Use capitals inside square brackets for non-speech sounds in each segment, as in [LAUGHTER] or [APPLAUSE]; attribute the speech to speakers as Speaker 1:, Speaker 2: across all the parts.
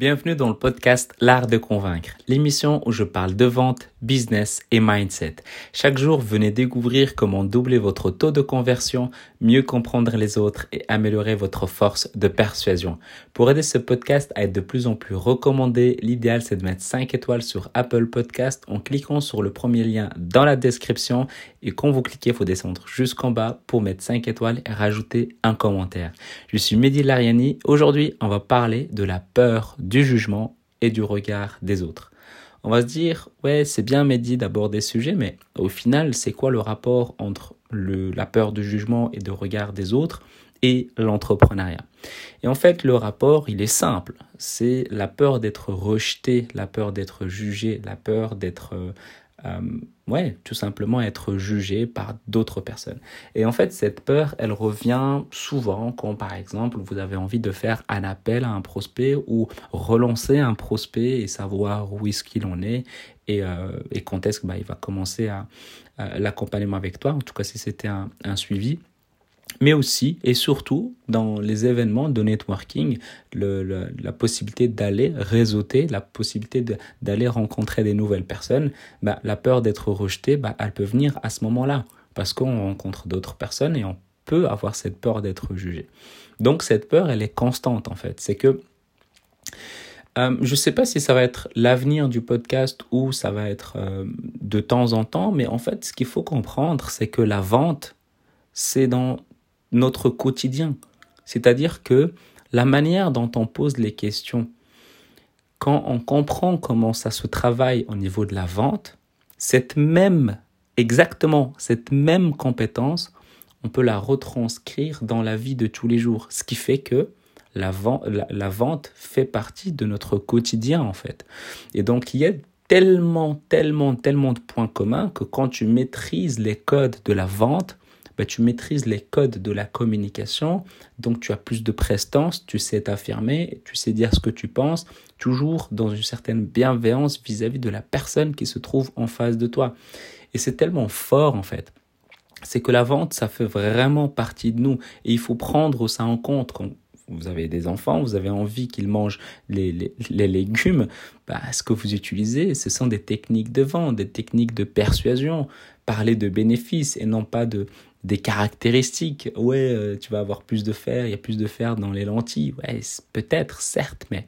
Speaker 1: Bienvenue dans le podcast L'art de convaincre, l'émission où je parle de vente, business et mindset. Chaque jour, venez découvrir comment doubler votre taux de conversion, mieux comprendre les autres et améliorer votre force de persuasion. Pour aider ce podcast à être de plus en plus recommandé, l'idéal c'est de mettre 5 étoiles sur Apple Podcast en cliquant sur le premier lien dans la description et quand vous cliquez, il faut descendre jusqu'en bas pour mettre 5 étoiles et rajouter un commentaire. Je suis Mehdi Lariani. Aujourd'hui, on va parler de la peur du jugement et du regard des autres. On va se dire, ouais, c'est bien Mehdi d'aborder des sujets, mais au final, c'est quoi le rapport entre la peur du jugement et du regard des autres et l'entrepreneuriat? Et en fait, le rapport, il est simple. C'est la peur d'être rejeté, la peur d'être jugé, la peur d'être euh, ouais, tout simplement être jugé par d'autres personnes. Et en fait, cette peur, elle revient souvent quand, par exemple, vous avez envie de faire un appel à un prospect ou relancer un prospect et savoir où est-ce qu'il en est et, euh, et quand est-ce qu'il bah, va commencer à, l'accompagnement avec toi, en tout cas si c'était un suivi mais aussi et surtout dans les événements de networking, la possibilité d'aller réseauter, la possibilité d'aller rencontrer des nouvelles personnes, bah, la peur d'être rejeté, bah, elle peut venir à ce moment-là, parce qu'on rencontre d'autres personnes et on peut avoir cette peur d'être jugé. Donc cette peur, elle est constante en fait. C'est que euh, je ne sais pas si ça va être l'avenir du podcast ou ça va être euh, de temps en temps, mais en fait, ce qu'il faut comprendre, c'est que la vente, c'est dans notre quotidien. C'est-à-dire que la manière dont on pose les questions, quand on comprend comment ça se travaille au niveau de la vente, cette même, exactement cette même compétence, on peut la retranscrire dans la vie de tous les jours. Ce qui fait que la vente, fait partie de notre quotidien en fait. Et donc il y a tellement, tellement, tellement de points communs que quand tu maîtrises les codes de la vente, bah, tu maîtrises les codes de la communication, donc tu as plus de prestance, tu sais t'affirmer, tu sais dire ce que tu penses, toujours dans une certaine bienveillance vis-à-vis de la personne qui se trouve en face de toi. Et c'est tellement fort en fait. C'est que la vente, ça fait vraiment partie de nous. Et il faut prendre ça en compte vous avez des enfants, vous avez envie qu'ils mangent les, les, légumes, bah, ce que vous utilisez, ce sont des techniques de vente, des techniques de persuasion. Parler de bénéfices et non pas de, des caractéristiques. Ouais, euh, tu vas avoir plus de fer, il y a plus de fer dans les lentilles. Ouais, peut-être, certes, mais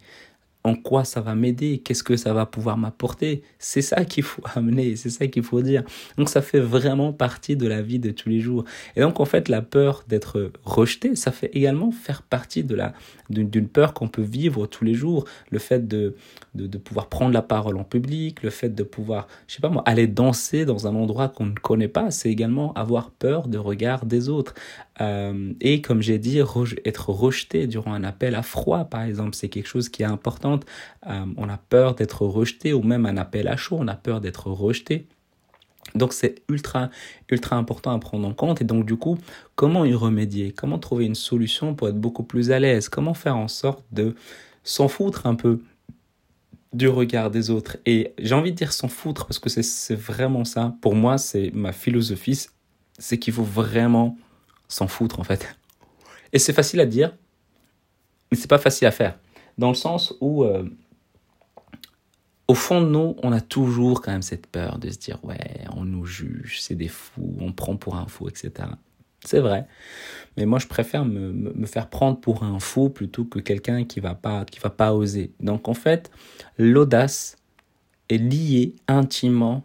Speaker 1: en quoi ça va m'aider, qu'est-ce que ça va pouvoir m'apporter. C'est ça qu'il faut [LAUGHS] amener, c'est ça qu'il faut dire. Donc ça fait vraiment partie de la vie de tous les jours. Et donc en fait la peur d'être rejeté, ça fait également faire partie de la d'une peur qu'on peut vivre tous les jours. Le fait de, de, pouvoir prendre la parole en public, le fait de pouvoir, je sais pas moi, aller danser dans un endroit qu'on ne connaît pas, c'est également avoir peur de regard des autres. Euh, et comme j'ai dit, être rejeté durant un appel à froid, par exemple, c'est quelque chose qui est important. Euh, on a peur d'être rejeté, ou même un appel à chaud, on a peur d'être rejeté. Donc c'est ultra, ultra important à prendre en compte. Et donc du coup, comment y remédier? Comment trouver une solution pour être beaucoup plus à l'aise? Comment faire en sorte de s'en foutre un peu du regard des autres? Et j'ai envie de dire s'en foutre parce que c'est vraiment ça. Pour moi, c'est ma philosophie, c'est qu'il faut vraiment s'en foutre en fait. Et c'est facile à dire, mais c'est pas facile à faire. Dans le sens où, euh, au fond de nous, on a toujours quand même cette peur de se dire ouais, on nous juge, c'est des fous, on prend pour un fou, etc. C'est vrai. Mais moi, je préfère me, me, faire prendre pour un fou plutôt que quelqu'un qui va pas, qui va pas oser. Donc, en fait, l'audace est liée intimement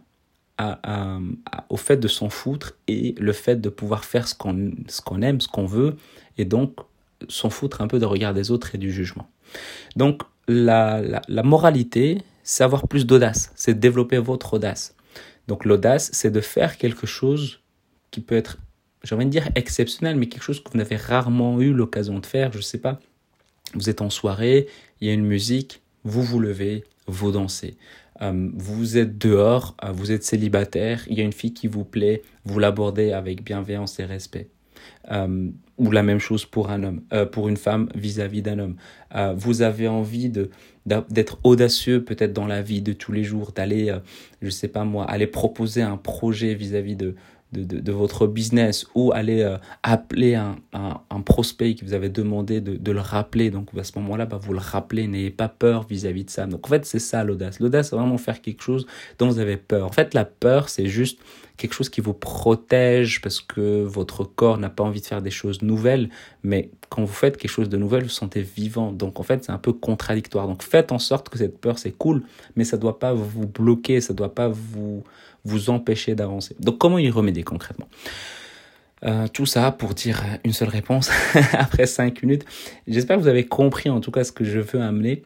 Speaker 1: au fait de s'en foutre et le fait de pouvoir faire ce qu'on aime, ce qu'on veut, et donc s'en foutre un peu de regard des autres et du jugement. Donc la, la, la moralité, c'est avoir plus d'audace, c'est développer votre audace. Donc l'audace, c'est de faire quelque chose qui peut être, j'ai envie de dire exceptionnel, mais quelque chose que vous n'avez rarement eu l'occasion de faire. Je ne sais pas, vous êtes en soirée, il y a une musique, vous vous levez, vous dansez. Euh, vous êtes dehors, euh, vous êtes célibataire, il y a une fille qui vous plaît, vous l'abordez avec bienveillance et respect. Euh, ou la même chose pour un homme, pour une femme vis-à-vis d'un homme. vous avez envie de d'être audacieux peut-être dans la vie de tous les jours, d'aller, je sais pas moi, aller proposer un projet vis-à-vis de de, de, votre business ou aller euh, appeler un, prospect qui vous avait demandé de, de le rappeler. Donc à ce moment-là, bah, vous le rappelez, n'ayez pas peur vis-à-vis de ça. Donc en fait, c'est ça l'audace. L'audace, c'est vraiment faire quelque chose dont vous avez peur. En fait, la peur, c'est juste quelque chose qui vous protège parce que votre corps n'a pas envie de faire des choses nouvelles. Mais quand vous faites quelque chose de nouvel, vous, sentez vivant. Donc en fait, c'est un peu contradictoire. Donc faites en sorte que cette peur, c'est cool, mais ça ne doit pas vous bloquer, ça ne doit pas vous vous empêcher d'avancer. Donc comment y remédier concrètement? Euh, tout ça pour dire une seule réponse [LAUGHS] après cinq minutes. J'espère que vous avez compris en tout cas ce que je veux amener.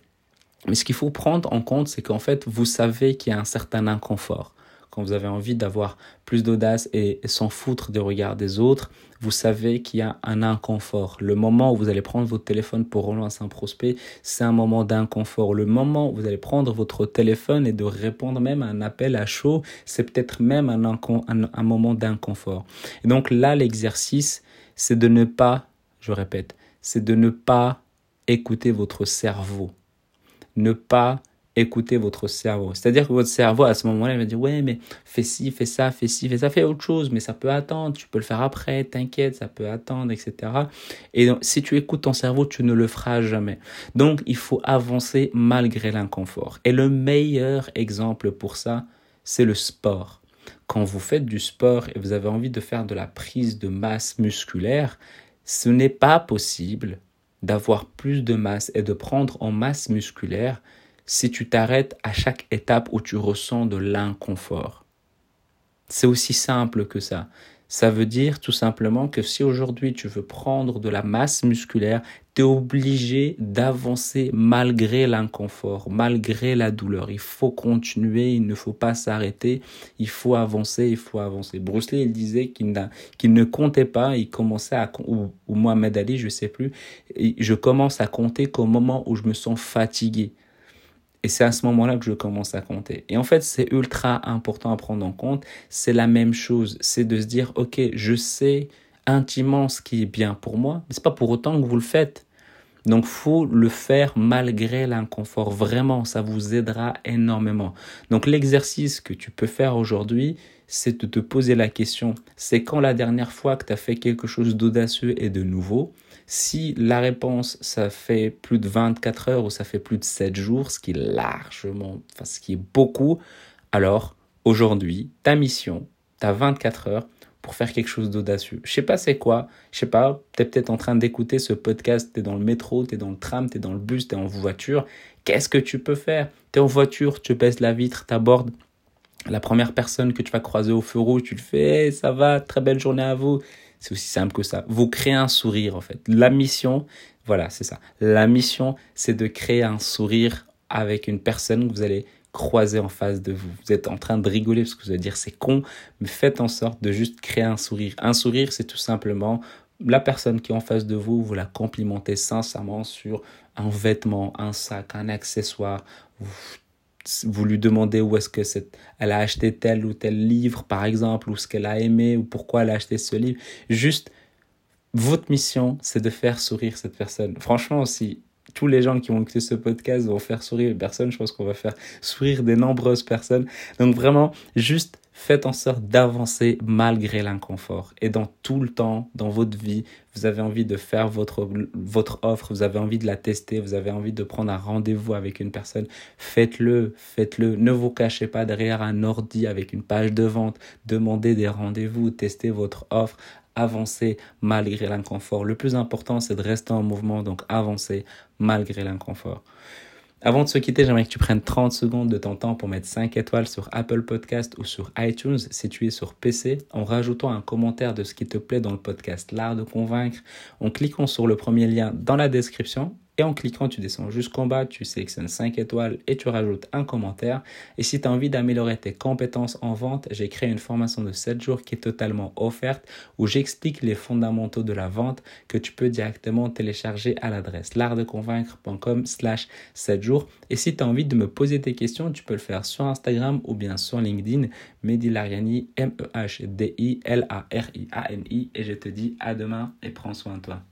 Speaker 1: Mais ce qu'il faut prendre en compte, c'est qu'en fait, vous savez qu'il y a un certain inconfort quand vous avez envie d'avoir plus d'audace et s'en foutre des regards des autres, vous savez qu'il y a un inconfort. Le moment où vous allez prendre votre téléphone pour relancer un prospect, c'est un moment d'inconfort. Le moment où vous allez prendre votre téléphone et de répondre même à un appel à chaud, c'est peut-être même un, un, moment d'inconfort. Et donc là, l'exercice, c'est de ne pas, je répète, c'est de ne pas écouter votre cerveau. Ne pas écoutez votre cerveau. C'est-à-dire que votre cerveau, à ce moment-là, il va dire, ouais, mais fais ci, fais ça, fais ci, fais ça, fais autre chose, mais ça peut attendre, tu peux le faire après, t'inquiète, ça peut attendre, etc. Et donc, si tu écoutes ton cerveau, tu ne le feras jamais. Donc, il faut avancer malgré l'inconfort. Et le meilleur exemple pour ça, c'est le sport. Quand vous faites du sport et vous avez envie de faire de la prise de masse musculaire, ce n'est pas possible d'avoir plus de masse et de prendre en masse musculaire si tu t'arrêtes à chaque étape où tu ressens de l'inconfort. C'est aussi simple que ça. Ça veut dire tout simplement que si aujourd'hui tu veux prendre de la masse musculaire, tu es obligé d'avancer malgré l'inconfort, malgré la douleur. Il faut continuer, il ne faut pas s'arrêter, il faut avancer, il faut avancer. Bruce Lee, il disait qu'il, ne comptait pas, il commençait à, ou, ou Mohamed Ali, je sais plus, je commence à compter qu'au moment où je me sens fatigué. Et c'est à ce moment-là que je commence à compter. Et en fait, c'est ultra important à prendre en compte. C'est la même chose. C'est de se dire, OK, je sais intimement ce qui est bien pour moi, mais c'est pas pour autant que vous le faites. Donc, faut le faire malgré l'inconfort. Vraiment, ça vous aidera énormément. Donc, l'exercice que tu peux faire aujourd'hui, c'est de te poser la question, c'est quand la dernière fois que tu as fait quelque chose d'audacieux et de nouveau? Si la réponse, ça fait plus de 24 heures ou ça fait plus de 7 jours, ce qui est largement, enfin, ce qui est beaucoup, alors aujourd'hui, ta mission, tu as 24 heures pour faire quelque chose d'audacieux. Je sais pas c'est quoi, je sais pas, tu es peut-être en train d'écouter ce podcast, tu es dans le métro, tu es dans le tram, tu es dans le bus, tu es en voiture. Qu'est-ce que tu peux faire? Tu es en voiture, tu baisses la vitre, tu abordes la première personne que tu vas croiser au feu rouge, tu le fais, ça va, très belle journée à vous. C'est aussi simple que ça. Vous créez un sourire, en fait. La mission, voilà, c'est ça. La mission, c'est de créer un sourire avec une personne que vous allez croiser en face de vous. Vous êtes en train de rigoler parce que vous allez dire c'est con, mais faites en sorte de juste créer un sourire. Un sourire, c'est tout simplement la personne qui est en face de vous, vous la complimentez sincèrement sur un vêtement, un sac, un accessoire. Vous lui demandez où est-ce que elle a acheté tel ou tel livre, par exemple, ou ce qu'elle a aimé, ou pourquoi elle a acheté ce livre. Juste, votre mission, c'est de faire sourire cette personne. Franchement, si tous les gens qui vont écouter ce podcast vont faire sourire une personne, je pense qu'on va faire sourire des nombreuses personnes. Donc vraiment, juste Faites en sorte d'avancer malgré l'inconfort. Et dans tout le temps, dans votre vie, vous avez envie de faire votre, votre offre, vous avez envie de la tester, vous avez envie de prendre un rendez-vous avec une personne. Faites-le, faites-le. Ne vous cachez pas derrière un ordi avec une page de vente. Demandez des rendez-vous, testez votre offre, avancez malgré l'inconfort. Le plus important, c'est de rester en mouvement, donc avancez malgré l'inconfort. Avant de se quitter, j'aimerais que tu prennes 30 secondes de ton temps pour mettre 5 étoiles sur Apple Podcast ou sur iTunes si sur PC en rajoutant un commentaire de ce qui te plaît dans le podcast L'art de convaincre en cliquant sur le premier lien dans la description et en cliquant, tu descends jusqu'en bas, tu sélectionnes 5 étoiles et tu rajoutes un commentaire. Et si tu as envie d'améliorer tes compétences en vente, j'ai créé une formation de 7 jours qui est totalement offerte où j'explique les fondamentaux de la vente que tu peux directement télécharger à l'adresse l'artdeconvaincre.com slash 7 jours. Et si tu as envie de me poser tes questions, tu peux le faire sur Instagram ou bien sur LinkedIn. Mehdi Lariani, M-E-H-D-I-L-A-R-I-A-N-I. Et je te dis à demain et prends soin de toi.